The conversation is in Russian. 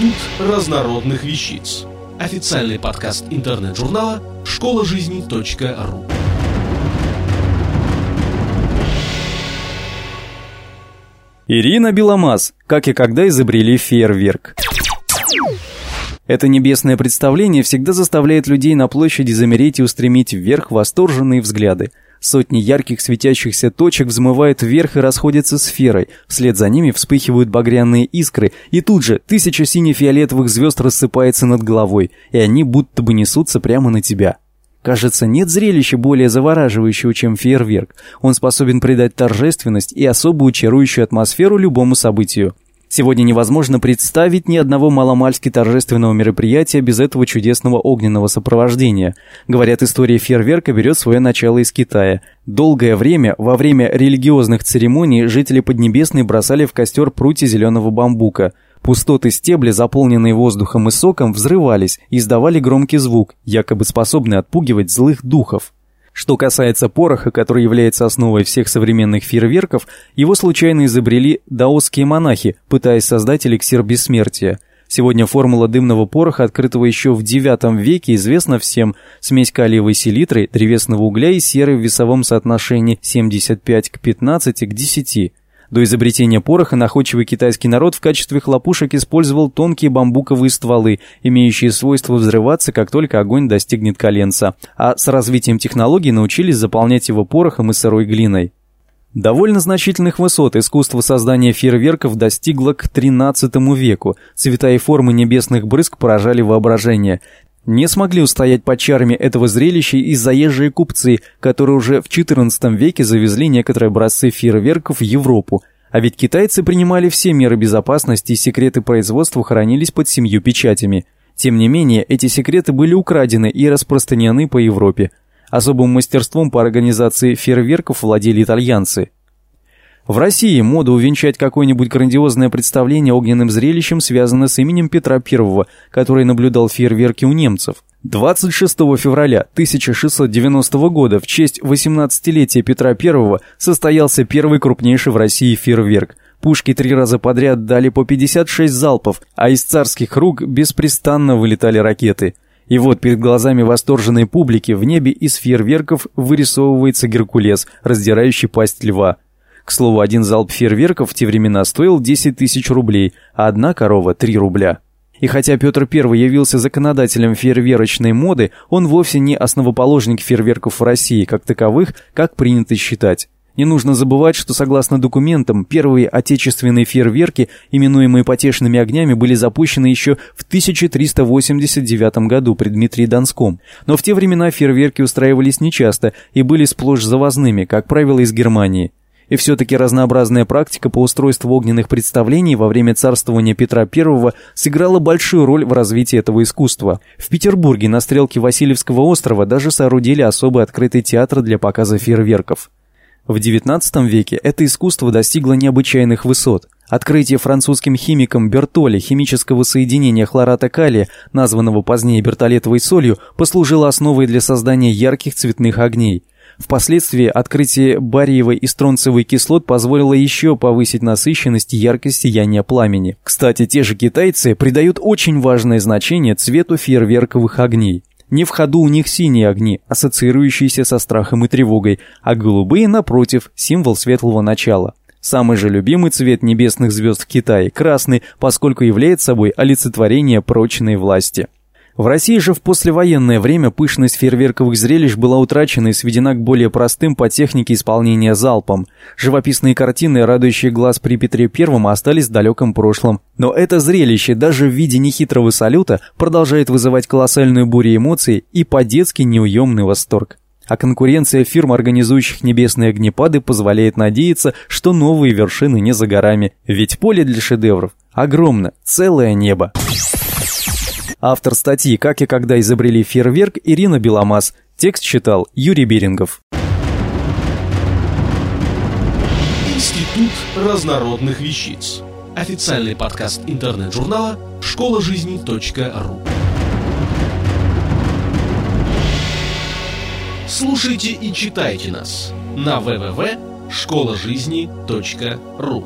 Институт разнородных вещиц. Официальный подкаст интернет-журнала школа жизни .ру. Ирина Беломаз. Как и когда изобрели фейерверк. Это небесное представление всегда заставляет людей на площади замереть и устремить вверх восторженные взгляды. Сотни ярких светящихся точек взмывают вверх и расходятся сферой, вслед за ними вспыхивают багряные искры, и тут же тысяча сине-фиолетовых звезд рассыпается над головой, и они будто бы несутся прямо на тебя. Кажется, нет зрелища более завораживающего, чем фейерверк. Он способен придать торжественность и особую чарующую атмосферу любому событию. Сегодня невозможно представить ни одного маломальски торжественного мероприятия без этого чудесного огненного сопровождения. Говорят, история фейерверка берет свое начало из Китая. Долгое время, во время религиозных церемоний, жители Поднебесной бросали в костер прутья зеленого бамбука. Пустоты стебля, заполненные воздухом и соком, взрывались и издавали громкий звук, якобы способный отпугивать злых духов. Что касается пороха, который является основой всех современных фейерверков, его случайно изобрели даосские монахи, пытаясь создать эликсир бессмертия. Сегодня формула дымного пороха, открытого еще в IX веке, известна всем. Смесь калиевой селитры, древесного угля и серы в весовом соотношении 75 к 15 к 10. До изобретения пороха находчивый китайский народ в качестве хлопушек использовал тонкие бамбуковые стволы, имеющие свойство взрываться, как только огонь достигнет коленца, а с развитием технологий научились заполнять его порохом и сырой глиной. Довольно значительных высот искусство создания фейерверков достигло к XIII веку. Цвета и формы небесных брызг поражали воображение. Не смогли устоять под чарами этого зрелища и заезжие купцы, которые уже в XIV веке завезли некоторые образцы фейерверков в Европу, а ведь китайцы принимали все меры безопасности и секреты производства хранились под семью печатями. Тем не менее, эти секреты были украдены и распространены по Европе. Особым мастерством по организации фейерверков владели итальянцы – в России мода увенчать какое-нибудь грандиозное представление огненным зрелищем связана с именем Петра I, который наблюдал фейерверки у немцев. 26 февраля 1690 года в честь 18-летия Петра I состоялся первый крупнейший в России фейерверк. Пушки три раза подряд дали по 56 залпов, а из царских рук беспрестанно вылетали ракеты. И вот перед глазами восторженной публики в небе из фейерверков вырисовывается Геркулес, раздирающий пасть льва. К слову, один залп фейерверков в те времена стоил 10 тысяч рублей, а одна корова – 3 рубля. И хотя Петр I явился законодателем фейерверочной моды, он вовсе не основоположник фейерверков в России как таковых, как принято считать. Не нужно забывать, что согласно документам, первые отечественные фейерверки, именуемые потешными огнями, были запущены еще в 1389 году при Дмитрии Донском. Но в те времена фейерверки устраивались нечасто и были сплошь завозными, как правило, из Германии. И все-таки разнообразная практика по устройству огненных представлений во время царствования Петра I сыграла большую роль в развитии этого искусства. В Петербурге на стрелке Васильевского острова даже соорудили особый открытый театр для показа фейерверков. В XIX веке это искусство достигло необычайных высот. Открытие французским химиком Бертоли химического соединения хлората калия, названного позднее бертолетовой солью, послужило основой для создания ярких цветных огней. Впоследствии открытие бариевой и стронцевой кислот позволило еще повысить насыщенность и яркость сияния пламени. Кстати, те же китайцы придают очень важное значение цвету фейерверковых огней. Не в ходу у них синие огни, ассоциирующиеся со страхом и тревогой, а голубые, напротив, символ светлого начала. Самый же любимый цвет небесных звезд в Китае – красный, поскольку является собой олицетворение прочной власти. В России же в послевоенное время пышность фейерверковых зрелищ была утрачена и сведена к более простым по технике исполнения залпом. Живописные картины, радующие глаз при Петре I, остались в далеком прошлом. Но это зрелище даже в виде нехитрого салюта продолжает вызывать колоссальную бурю эмоций и по-детски неуемный восторг. А конкуренция фирм, организующих небесные огнепады, позволяет надеяться, что новые вершины не за горами. Ведь поле для шедевров огромно, целое небо. Автор статьи «Как и когда изобрели фейерверк» Ирина Беломаз. Текст читал Юрий Берингов. Институт разнородных вещиц. Официальный подкаст интернет-журнала школа жизни .ру. Слушайте и читайте нас на www.школажизни.ру.